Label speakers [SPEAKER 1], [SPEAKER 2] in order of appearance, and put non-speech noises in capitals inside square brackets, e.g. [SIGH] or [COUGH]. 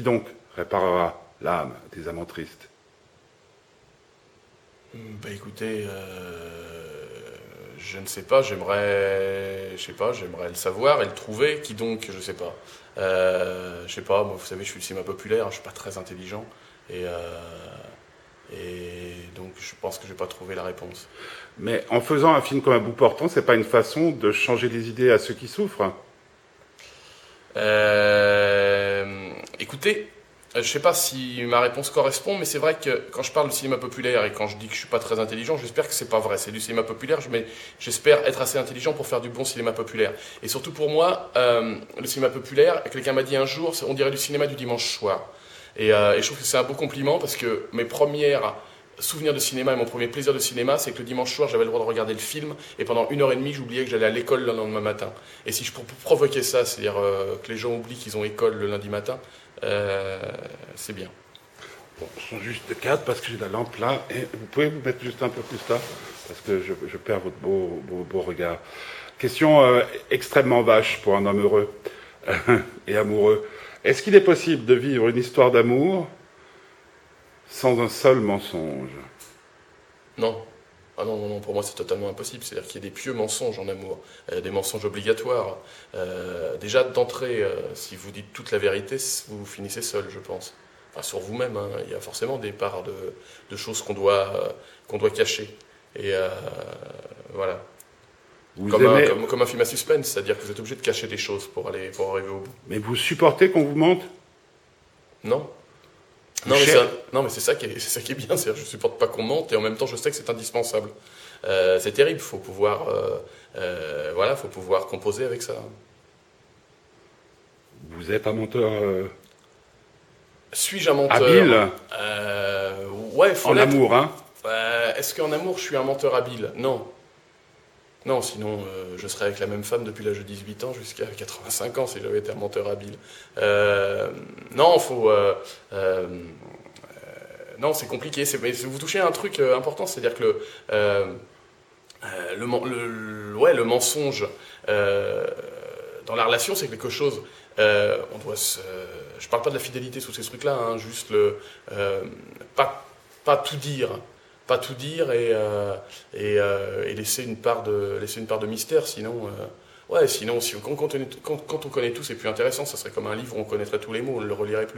[SPEAKER 1] Qui donc réparera l'âme des amants tristes
[SPEAKER 2] Bah écoutez, euh, je ne sais pas, j'aimerais, je sais pas, j'aimerais le savoir et le trouver. Qui donc, je sais pas. Euh, je sais pas, moi vous savez, je suis le cinéma populaire, je suis pas très intelligent. Et, euh, et donc je pense que je vais pas trouver la réponse.
[SPEAKER 1] Mais en faisant un film comme un bout portant, c'est pas une façon de changer les idées à ceux qui souffrent?
[SPEAKER 2] Euh, écoutez, euh, je sais pas si ma réponse correspond, mais c'est vrai que quand je parle de cinéma populaire et quand je dis que je suis pas très intelligent, j'espère que c'est pas vrai. C'est du cinéma populaire, mais j'espère être assez intelligent pour faire du bon cinéma populaire. Et surtout pour moi, euh, le cinéma populaire, quelqu'un m'a dit un jour, on dirait du cinéma du dimanche soir. Euh, et je trouve que c'est un beau compliment parce que mes premières souvenirs de cinéma et mon premier plaisir de cinéma, c'est que le dimanche soir, j'avais le droit de regarder le film et pendant une heure et demie, j'oubliais que j'allais à l'école le lendemain matin. Et si je provoquer ça, c'est-à-dire euh, que les gens oublient qu'ils ont école le lundi matin, euh, c'est bien.
[SPEAKER 1] Bon, ce sont juste quatre parce que j'ai la lampe là. Et vous pouvez vous mettre juste un peu plus là parce que je, perds votre beau, beau, beau regard. Question euh, extrêmement vache pour un homme heureux [LAUGHS] et amoureux. Est-ce qu'il est possible de vivre une histoire d'amour sans un seul mensonge
[SPEAKER 2] Non. Ah non, non, non, pour moi c'est totalement impossible. C'est-à-dire qu'il y a des pieux mensonges en amour, euh, des mensonges obligatoires. Euh, déjà d'entrée, euh, si vous dites toute la vérité, vous finissez seul, je pense. Enfin, sur vous-même, hein. il y a forcément des parts de, de choses qu'on doit, euh, qu'on doit cacher. Et voilà.
[SPEAKER 1] vous
[SPEAKER 2] Comme un, comme un film à suspense, c'est-à-dire que vous êtes obligé de cacher des choses pour, aller, pour arriver au bout.
[SPEAKER 1] mais vous supportez qu'on vous mente?
[SPEAKER 2] Non. Non mais, non, c'est ça qui est, c'est ça qui est bien, c'est-à-dire je supporte pas qu'on mente et en même temps je sais que c'est indispensable. Euh, c'est terrible, faut pouvoir, euh, euh, voilà, faut pouvoir composer avec ça.
[SPEAKER 1] Vous êtes un menteur
[SPEAKER 2] Suis-je un menteur?
[SPEAKER 1] habile?
[SPEAKER 2] Ouais, faut
[SPEAKER 1] en amour, hein
[SPEAKER 2] Est-ce qu'en amour je suis un menteur habile? Non. Non, sinon euh, je serais avec la même femme depuis l'âge de 18 ans jusqu'à 85 ans si j'avais été un menteur habile. Euh, non, euh, non, c'est compliqué. vous touchez à un truc important, c'est-à-dire que le, mensonge dans la relation, c'est quelque chose. on doit je parle pas de la fidélité sous ces trucs-là, hein, juste le pas tout dire, pas tout dire et euh, euh, et laisser une part de laisser une part de mystère. Sinon, euh, ouais, sinon si quand, on connaît- quand- quand on connaît tout, c'est plus intéressant. Ça serait comme un livre on connaîtrait tous les mots, on ne le relirait plus.